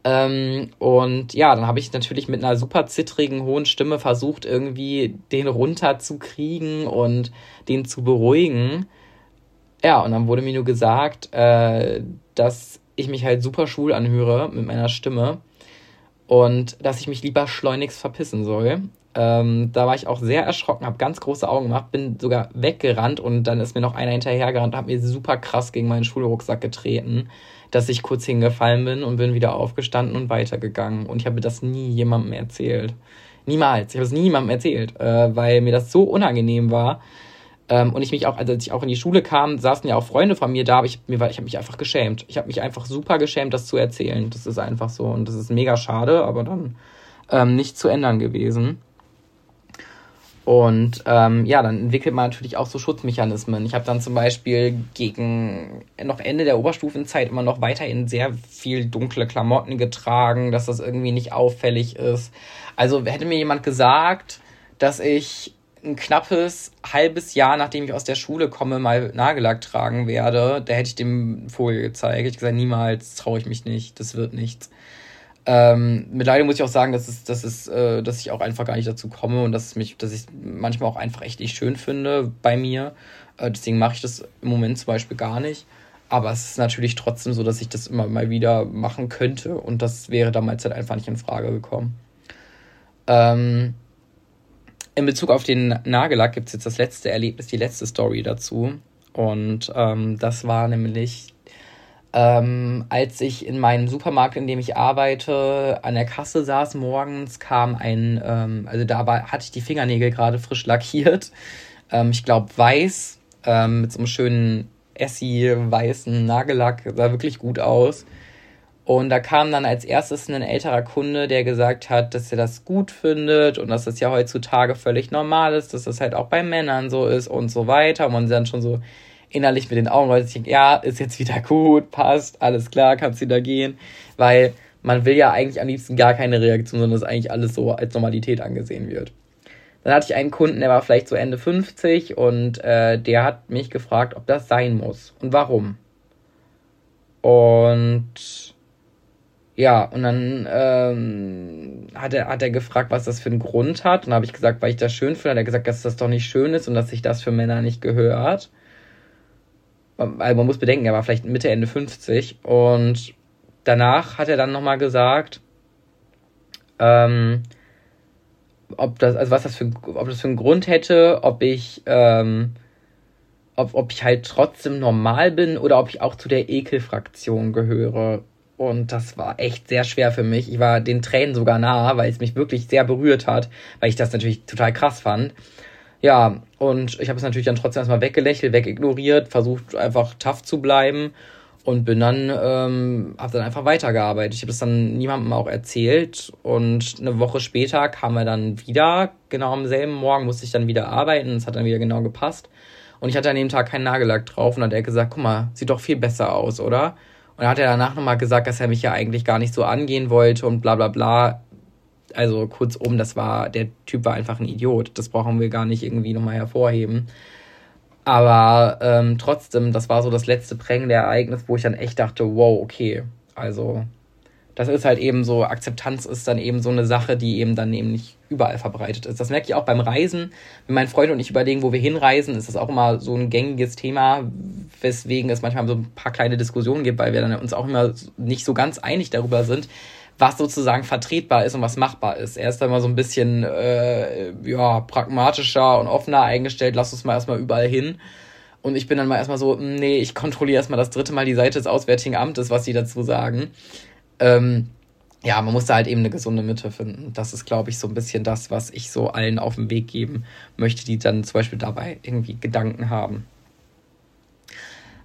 Ähm, und ja, dann habe ich natürlich mit einer super zittrigen, hohen Stimme versucht, irgendwie den runterzukriegen und den zu beruhigen. Ja, und dann wurde mir nur gesagt, äh, dass ich mich halt super schwul anhöre mit meiner Stimme und dass ich mich lieber schleunigst verpissen soll. Ähm, da war ich auch sehr erschrocken, habe ganz große Augen gemacht, bin sogar weggerannt und dann ist mir noch einer hinterhergerannt und hat mir super krass gegen meinen Schulrucksack getreten, dass ich kurz hingefallen bin und bin wieder aufgestanden und weitergegangen. Und ich habe das nie jemandem erzählt. Niemals. Ich habe es niemandem erzählt, äh, weil mir das so unangenehm war. Ähm, und ich mich auch, also als ich auch in die Schule kam, saßen ja auch Freunde von mir da, aber ich, habe mich einfach geschämt. Ich habe mich einfach super geschämt, das zu erzählen. Das ist einfach so. Und das ist mega schade, aber dann ähm, nicht zu ändern gewesen. Und ähm, ja, dann entwickelt man natürlich auch so Schutzmechanismen. Ich habe dann zum Beispiel gegen noch Ende der Oberstufenzeit immer noch weiterhin sehr viel dunkle Klamotten getragen, dass das irgendwie nicht auffällig ist. Also hätte mir jemand gesagt, dass ich ein knappes halbes Jahr, nachdem ich aus der Schule komme, mal Nagellack tragen werde, da hätte ich dem Vogel gezeigt. Ich gesagt, niemals traue ich mich nicht, das wird nichts. Ähm, mittlerweile muss ich auch sagen, dass, es, dass, es, äh, dass ich auch einfach gar nicht dazu komme und dass, mich, dass ich manchmal auch einfach echt nicht schön finde bei mir. Äh, deswegen mache ich das im Moment zum Beispiel gar nicht. Aber es ist natürlich trotzdem so, dass ich das immer mal wieder machen könnte und das wäre damals halt einfach nicht in Frage gekommen. Ähm, in Bezug auf den Nagellack gibt es jetzt das letzte Erlebnis, die letzte Story dazu. Und ähm, das war nämlich ähm, als ich in meinem Supermarkt, in dem ich arbeite, an der Kasse saß morgens, kam ein, ähm, also da war, hatte ich die Fingernägel gerade frisch lackiert. Ähm, ich glaube weiß, ähm, mit so einem schönen Essi-weißen Nagellack, sah wirklich gut aus. Und da kam dann als erstes ein älterer Kunde, der gesagt hat, dass er das gut findet und dass das ja heutzutage völlig normal ist, dass das halt auch bei Männern so ist und so weiter. Und man dann schon so, innerlich mit den Augen rollt, ich denke, ja, ist jetzt wieder gut, passt, alles klar, kannst wieder gehen, weil man will ja eigentlich am liebsten gar keine Reaktion, sondern dass eigentlich alles so als Normalität angesehen wird. Dann hatte ich einen Kunden, der war vielleicht so Ende 50 und äh, der hat mich gefragt, ob das sein muss und warum. Und ja, und dann ähm, hat, er, hat er gefragt, was das für einen Grund hat. Und dann habe ich gesagt, weil ich das schön finde. Hat er gesagt, dass das doch nicht schön ist und dass sich das für Männer nicht gehört also man muss bedenken, er war vielleicht Mitte, Ende 50 und danach hat er dann nochmal gesagt, ähm, ob das, also was das für, ob das für einen Grund hätte, ob ich, ähm, ob, ob ich halt trotzdem normal bin oder ob ich auch zu der Ekelfraktion gehöre. Und das war echt sehr schwer für mich. Ich war den Tränen sogar nah, weil es mich wirklich sehr berührt hat, weil ich das natürlich total krass fand. Ja, und ich habe es natürlich dann trotzdem erstmal weggelächelt, wegignoriert, versucht einfach tough zu bleiben und bin dann, ähm, habe dann einfach weitergearbeitet. Ich habe das dann niemandem auch erzählt und eine Woche später kam er dann wieder, genau am selben Morgen musste ich dann wieder arbeiten, es hat dann wieder genau gepasst und ich hatte an dem Tag keinen Nagellack drauf und dann hat er gesagt, guck mal, sieht doch viel besser aus, oder? Und hat er danach nochmal gesagt, dass er mich ja eigentlich gar nicht so angehen wollte und bla bla bla. Also kurzum, das war, der Typ war einfach ein Idiot. Das brauchen wir gar nicht irgendwie nochmal hervorheben. Aber ähm, trotzdem, das war so das letzte prägende Ereignis, wo ich dann echt dachte, wow, okay. Also, das ist halt eben so, Akzeptanz ist dann eben so eine Sache, die eben dann eben nicht überall verbreitet ist. Das merke ich auch beim Reisen. Wenn mein Freund und ich überlegen, wo wir hinreisen, ist das auch immer so ein gängiges Thema, weswegen es manchmal so ein paar kleine Diskussionen gibt, weil wir dann uns auch immer nicht so ganz einig darüber sind, was sozusagen vertretbar ist und was machbar ist. Er ist da immer so ein bisschen äh, ja, pragmatischer und offener eingestellt, lass uns mal erstmal überall hin. Und ich bin dann mal erstmal so, nee, ich kontrolliere erstmal das dritte Mal die Seite des Auswärtigen Amtes, was sie dazu sagen. Ähm, ja, man muss da halt eben eine gesunde Mitte finden. Das ist, glaube ich, so ein bisschen das, was ich so allen auf den Weg geben möchte, die dann zum Beispiel dabei irgendwie Gedanken haben.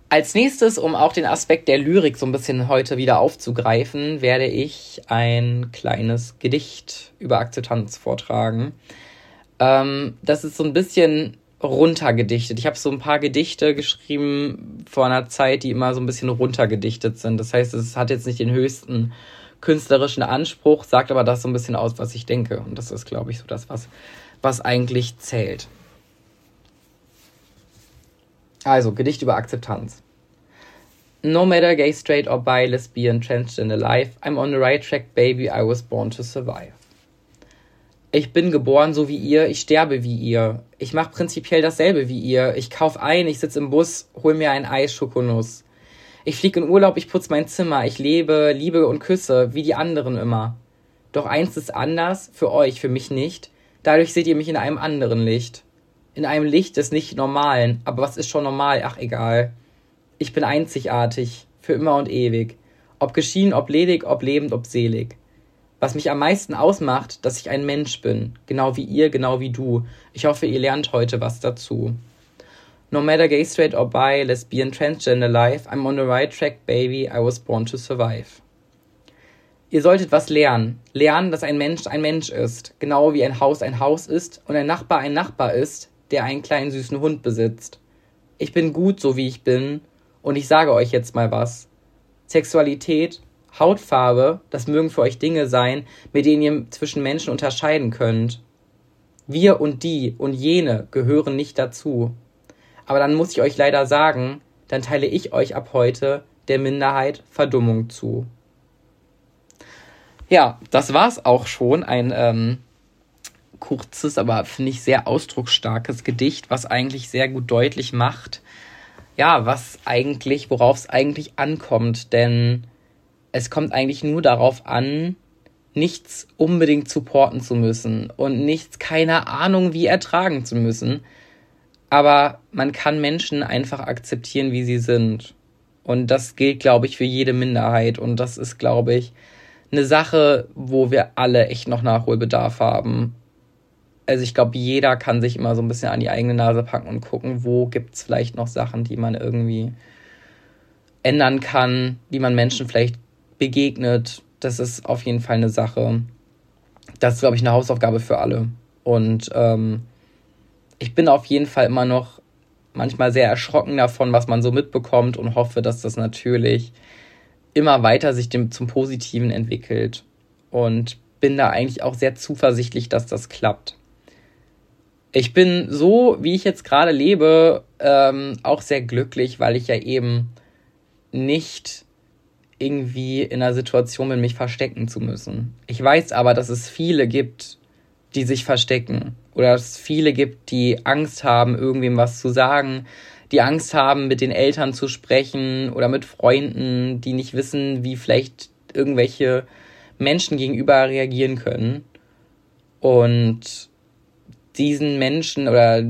Als nächstes, um auch den Aspekt der Lyrik so ein bisschen heute wieder aufzugreifen, werde ich ein kleines Gedicht über Akzeptanz vortragen. Ähm, das ist so ein bisschen runtergedichtet. Ich habe so ein paar Gedichte geschrieben vor einer Zeit, die immer so ein bisschen runtergedichtet sind. Das heißt, es hat jetzt nicht den höchsten künstlerischen Anspruch, sagt aber das so ein bisschen aus, was ich denke. Und das ist, glaube ich, so das, was, was eigentlich zählt. Also, Gedicht über Akzeptanz. No matter gay, straight or bi, lesbian, transgender life, I'm on the right track, baby, I was born to survive. Ich bin geboren so wie ihr, ich sterbe wie ihr. Ich mache prinzipiell dasselbe wie ihr. Ich kauf ein, ich sitz im Bus, hol mir ein Eis, Schokonuss. Ich flieg in Urlaub, ich putz mein Zimmer, ich lebe, liebe und küsse, wie die anderen immer. Doch eins ist anders, für euch, für mich nicht. Dadurch seht ihr mich in einem anderen Licht in einem Licht des nicht Normalen. Aber was ist schon normal? Ach, egal. Ich bin einzigartig, für immer und ewig. Ob geschieden, ob ledig, ob lebend, ob selig. Was mich am meisten ausmacht, dass ich ein Mensch bin. Genau wie ihr, genau wie du. Ich hoffe, ihr lernt heute was dazu. No matter gay, straight or bi, lesbian, transgender life, I'm on the right track, baby, I was born to survive. Ihr solltet was lernen. Lernen, dass ein Mensch ein Mensch ist. Genau wie ein Haus ein Haus ist und ein Nachbar ein Nachbar ist, der einen kleinen süßen Hund besitzt. Ich bin gut, so wie ich bin, und ich sage euch jetzt mal was. Sexualität, Hautfarbe, das mögen für euch Dinge sein, mit denen ihr zwischen Menschen unterscheiden könnt. Wir und die und jene gehören nicht dazu. Aber dann muss ich euch leider sagen, dann teile ich euch ab heute der Minderheit Verdummung zu. Ja, das war's auch schon. Ein ähm, kurzes, aber finde ich sehr ausdrucksstarkes Gedicht, was eigentlich sehr gut deutlich macht, ja, was eigentlich, worauf es eigentlich ankommt. Denn es kommt eigentlich nur darauf an, nichts unbedingt supporten zu müssen und nichts, keine Ahnung, wie ertragen zu müssen. Aber man kann Menschen einfach akzeptieren, wie sie sind. Und das gilt, glaube ich, für jede Minderheit. Und das ist, glaube ich, eine Sache, wo wir alle echt noch Nachholbedarf haben also ich glaube, jeder kann sich immer so ein bisschen an die eigene Nase packen und gucken, wo gibt es vielleicht noch Sachen, die man irgendwie ändern kann, wie man Menschen vielleicht begegnet. Das ist auf jeden Fall eine Sache. Das ist, glaube ich, eine Hausaufgabe für alle. Und ähm, ich bin auf jeden Fall immer noch manchmal sehr erschrocken davon, was man so mitbekommt und hoffe, dass das natürlich immer weiter sich dem, zum Positiven entwickelt. Und bin da eigentlich auch sehr zuversichtlich, dass das klappt ich bin so, wie ich jetzt gerade lebe, ähm, auch sehr glücklich, weil ich ja eben nicht irgendwie in einer Situation bin, mich verstecken zu müssen. Ich weiß aber, dass es viele gibt, die sich verstecken. Oder dass es viele gibt, die Angst haben, irgendwem was zu sagen, die Angst haben, mit den Eltern zu sprechen oder mit Freunden, die nicht wissen, wie vielleicht irgendwelche Menschen gegenüber reagieren können. Und diesen Menschen oder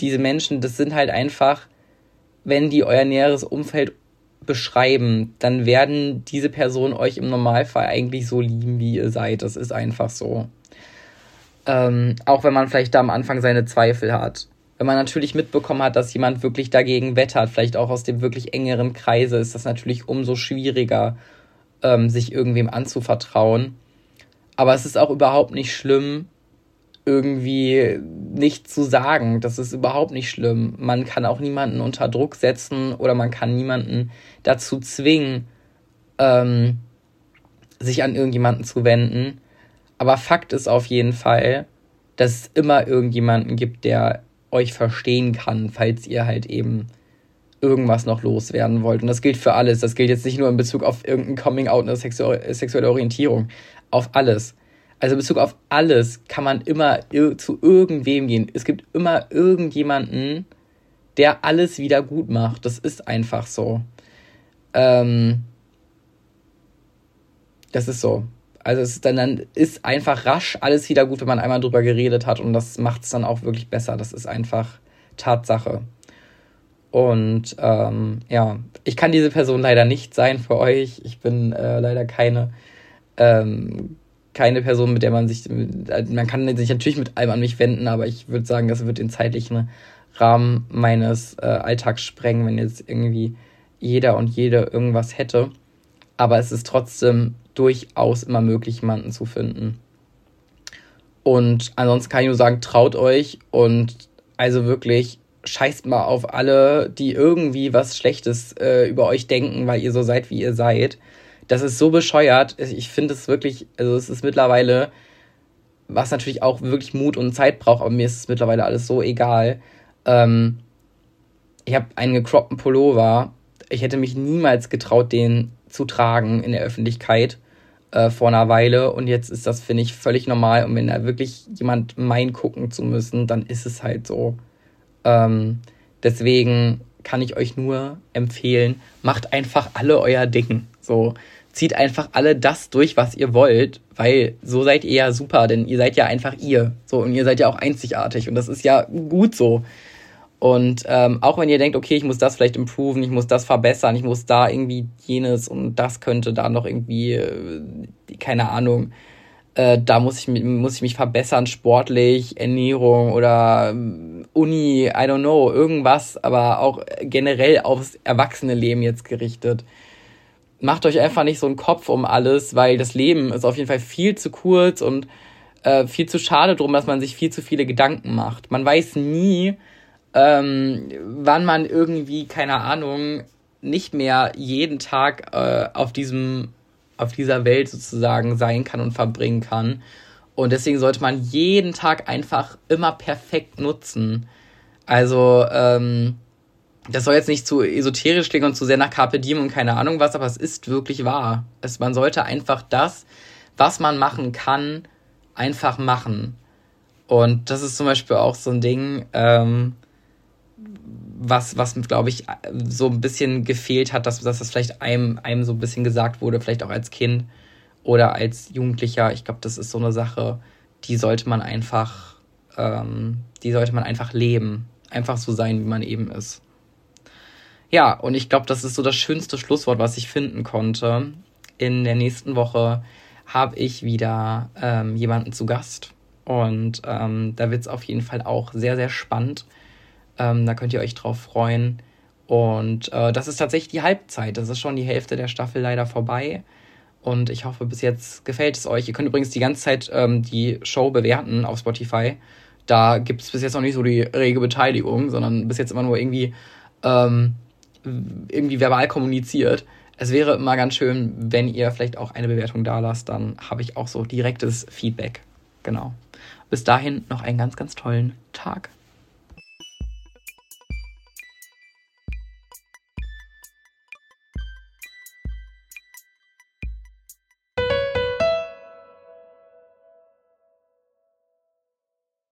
diese Menschen, das sind halt einfach, wenn die euer näheres Umfeld beschreiben, dann werden diese Personen euch im Normalfall eigentlich so lieben, wie ihr seid. Das ist einfach so. Ähm, auch wenn man vielleicht da am Anfang seine Zweifel hat. Wenn man natürlich mitbekommen hat, dass jemand wirklich dagegen wettert, vielleicht auch aus dem wirklich engeren Kreise, ist das natürlich umso schwieriger, ähm, sich irgendwem anzuvertrauen. Aber es ist auch überhaupt nicht schlimm, irgendwie nicht zu sagen. Das ist überhaupt nicht schlimm. Man kann auch niemanden unter Druck setzen oder man kann niemanden dazu zwingen, ähm, sich an irgendjemanden zu wenden. Aber Fakt ist auf jeden Fall, dass es immer irgendjemanden gibt, der euch verstehen kann, falls ihr halt eben irgendwas noch loswerden wollt. Und das gilt für alles. Das gilt jetzt nicht nur in Bezug auf irgendein Coming Out, eine sexuelle Orientierung. Auf alles. Also in Bezug auf alles kann man immer zu irgendwem gehen. Es gibt immer irgendjemanden, der alles wieder gut macht. Das ist einfach so. Ähm, das ist so. Also es ist dann, dann ist einfach rasch alles wieder gut, wenn man einmal drüber geredet hat und das macht es dann auch wirklich besser. Das ist einfach Tatsache. Und ähm, ja, ich kann diese Person leider nicht sein für euch. Ich bin äh, leider keine ähm, keine Person, mit der man sich, man kann sich natürlich mit allem an mich wenden, aber ich würde sagen, das wird den zeitlichen Rahmen meines äh, Alltags sprengen, wenn jetzt irgendwie jeder und jede irgendwas hätte. Aber es ist trotzdem durchaus immer möglich, jemanden zu finden. Und ansonsten kann ich nur sagen, traut euch und also wirklich scheißt mal auf alle, die irgendwie was Schlechtes äh, über euch denken, weil ihr so seid, wie ihr seid. Das ist so bescheuert. Ich finde es wirklich, also es ist mittlerweile, was natürlich auch wirklich Mut und Zeit braucht, aber mir ist es mittlerweile alles so egal. Ähm, ich habe einen gekroppten Pullover. Ich hätte mich niemals getraut, den zu tragen in der Öffentlichkeit äh, vor einer Weile. Und jetzt ist das, finde ich, völlig normal. Und wenn da wirklich jemand meint, gucken zu müssen, dann ist es halt so. Ähm, deswegen kann ich euch nur empfehlen, macht einfach alle euer Ding. So, zieht einfach alle das durch, was ihr wollt, weil so seid ihr ja super, denn ihr seid ja einfach ihr. So, und ihr seid ja auch einzigartig. Und das ist ja gut so. Und ähm, auch wenn ihr denkt, okay, ich muss das vielleicht improven, ich muss das verbessern, ich muss da irgendwie jenes und das könnte da noch irgendwie, äh, keine Ahnung, äh, da muss ich, muss ich mich verbessern, sportlich, Ernährung oder ähm, Uni, I don't know, irgendwas, aber auch generell aufs erwachsene Leben jetzt gerichtet. Macht euch einfach nicht so einen Kopf um alles, weil das Leben ist auf jeden Fall viel zu kurz und äh, viel zu schade drum, dass man sich viel zu viele Gedanken macht. Man weiß nie, ähm, wann man irgendwie, keine Ahnung, nicht mehr jeden Tag äh, auf diesem, auf dieser Welt sozusagen sein kann und verbringen kann. Und deswegen sollte man jeden Tag einfach immer perfekt nutzen. Also, ähm, das soll jetzt nicht zu esoterisch klingen und zu sehr nach Carpe Diem und keine Ahnung was, aber es ist wirklich wahr. Es, man sollte einfach das, was man machen kann, einfach machen. Und das ist zum Beispiel auch so ein Ding, ähm, was, was glaube ich, so ein bisschen gefehlt hat, dass, dass das vielleicht einem, einem so ein bisschen gesagt wurde, vielleicht auch als Kind oder als Jugendlicher. Ich glaube, das ist so eine Sache, die sollte man einfach, ähm, die sollte man einfach leben. Einfach so sein, wie man eben ist. Ja, und ich glaube, das ist so das schönste Schlusswort, was ich finden konnte. In der nächsten Woche habe ich wieder ähm, jemanden zu Gast. Und ähm, da wird es auf jeden Fall auch sehr, sehr spannend. Ähm, da könnt ihr euch drauf freuen. Und äh, das ist tatsächlich die Halbzeit. Das ist schon die Hälfte der Staffel leider vorbei. Und ich hoffe, bis jetzt gefällt es euch. Ihr könnt übrigens die ganze Zeit ähm, die Show bewerten auf Spotify. Da gibt es bis jetzt noch nicht so die rege Beteiligung, sondern bis jetzt immer nur irgendwie, ähm, irgendwie verbal kommuniziert. Es wäre immer ganz schön, wenn ihr vielleicht auch eine Bewertung da lasst. Dann habe ich auch so direktes Feedback. Genau. Bis dahin noch einen ganz, ganz tollen Tag.